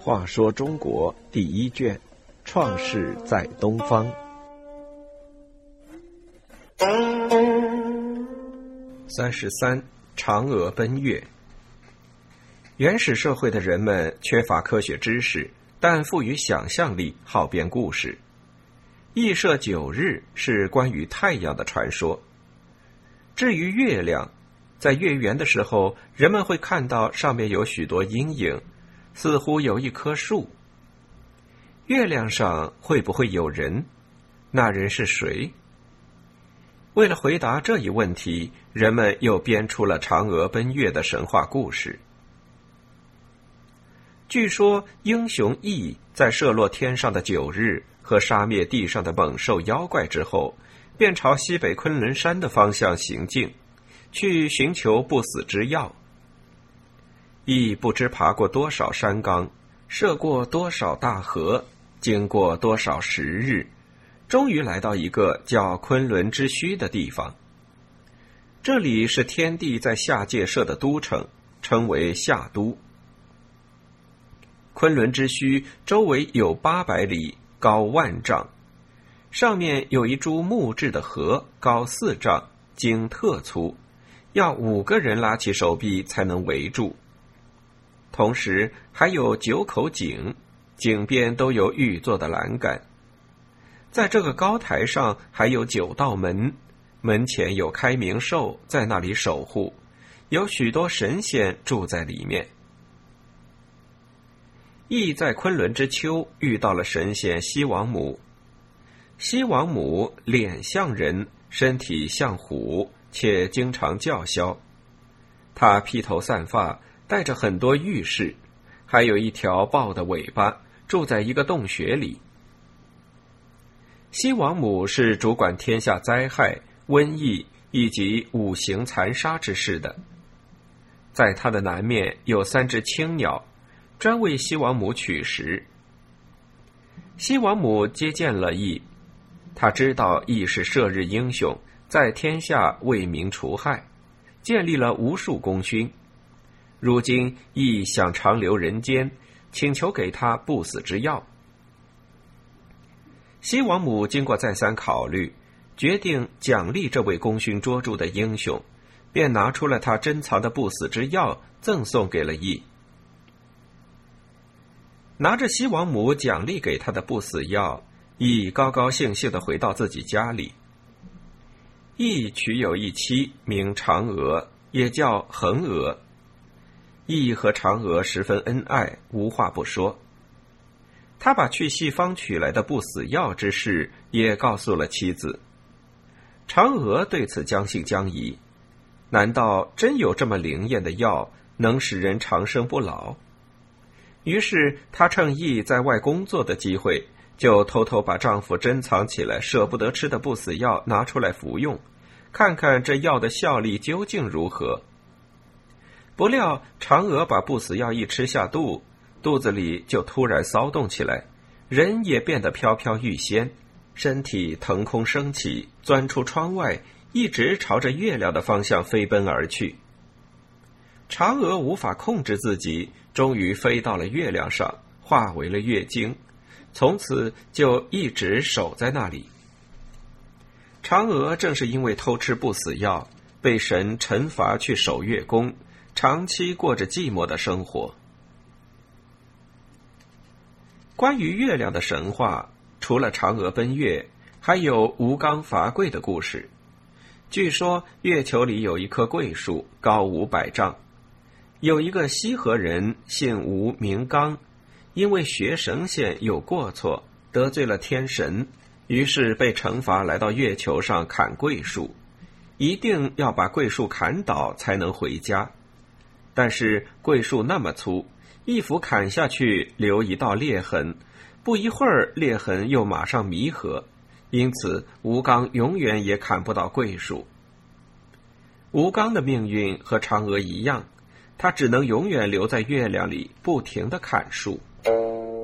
话说中国第一卷，《创世在东方》三十三，嫦娥奔月。原始社会的人们缺乏科学知识，但富于想象力，好编故事。羿射九日是关于太阳的传说。至于月亮，在月圆的时候，人们会看到上面有许多阴影，似乎有一棵树。月亮上会不会有人？那人是谁？为了回答这一问题，人们又编出了嫦娥奔月的神话故事。据说，英雄羿在射落天上的九日和杀灭地上的猛兽妖怪之后，便朝西北昆仑山的方向行进。去寻求不死之药。亦不知爬过多少山岗，涉过多少大河，经过多少时日，终于来到一个叫昆仑之墟的地方。这里是天帝在下界设的都城，称为夏都。昆仑之墟周围有八百里，高万丈，上面有一株木质的河，高四丈，茎特粗。要五个人拉起手臂才能围住，同时还有九口井，井边都有玉做的栏杆。在这个高台上还有九道门，门前有开明兽在那里守护，有许多神仙住在里面。羿在昆仑之丘遇到了神仙西王母，西王母脸像人，身体像虎。且经常叫嚣，他披头散发，带着很多玉饰，还有一条豹的尾巴，住在一个洞穴里。西王母是主管天下灾害、瘟疫以及五行残杀之事的。在他的南面有三只青鸟，专为西王母取食。西王母接见了羿，他知道羿是射日英雄。在天下为民除害，建立了无数功勋。如今亦想长留人间，请求给他不死之药。西王母经过再三考虑，决定奖励这位功勋卓著的英雄，便拿出了他珍藏的不死之药，赠送给了羿。拿着西王母奖励给他的不死药，羿高高兴兴的回到自己家里。羿娶有一妻，名嫦娥，也叫恒娥。羿和嫦娥十分恩爱，无话不说。他把去西方取来的不死药之事也告诉了妻子。嫦娥对此将信将疑，难道真有这么灵验的药，能使人长生不老？于是她趁羿在外工作的机会。就偷偷把丈夫珍藏起来、舍不得吃的不死药拿出来服用，看看这药的效力究竟如何。不料嫦娥把不死药一吃下肚，肚子里就突然骚动起来，人也变得飘飘欲仙，身体腾空升起，钻出窗外，一直朝着月亮的方向飞奔而去。嫦娥无法控制自己，终于飞到了月亮上，化为了月经。从此就一直守在那里。嫦娥正是因为偷吃不死药，被神惩罚去守月宫，长期过着寂寞的生活。关于月亮的神话，除了嫦娥奔月，还有吴刚伐桂的故事。据说月球里有一棵桂树，高五百丈，有一个西河人，姓吴名刚。因为学神仙有过错，得罪了天神，于是被惩罚来到月球上砍桂树，一定要把桂树砍倒才能回家。但是桂树那么粗，一斧砍下去留一道裂痕，不一会儿裂痕又马上弥合，因此吴刚永远也砍不到桂树。吴刚的命运和嫦娥一样，他只能永远留在月亮里，不停的砍树。thank you